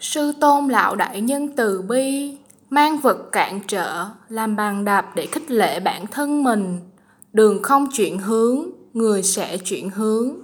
Sư tôn lão đại nhân từ bi, mang vật cản trở, làm bàn đạp để khích lệ bản thân mình. Đường không chuyển hướng, người sẽ chuyển hướng.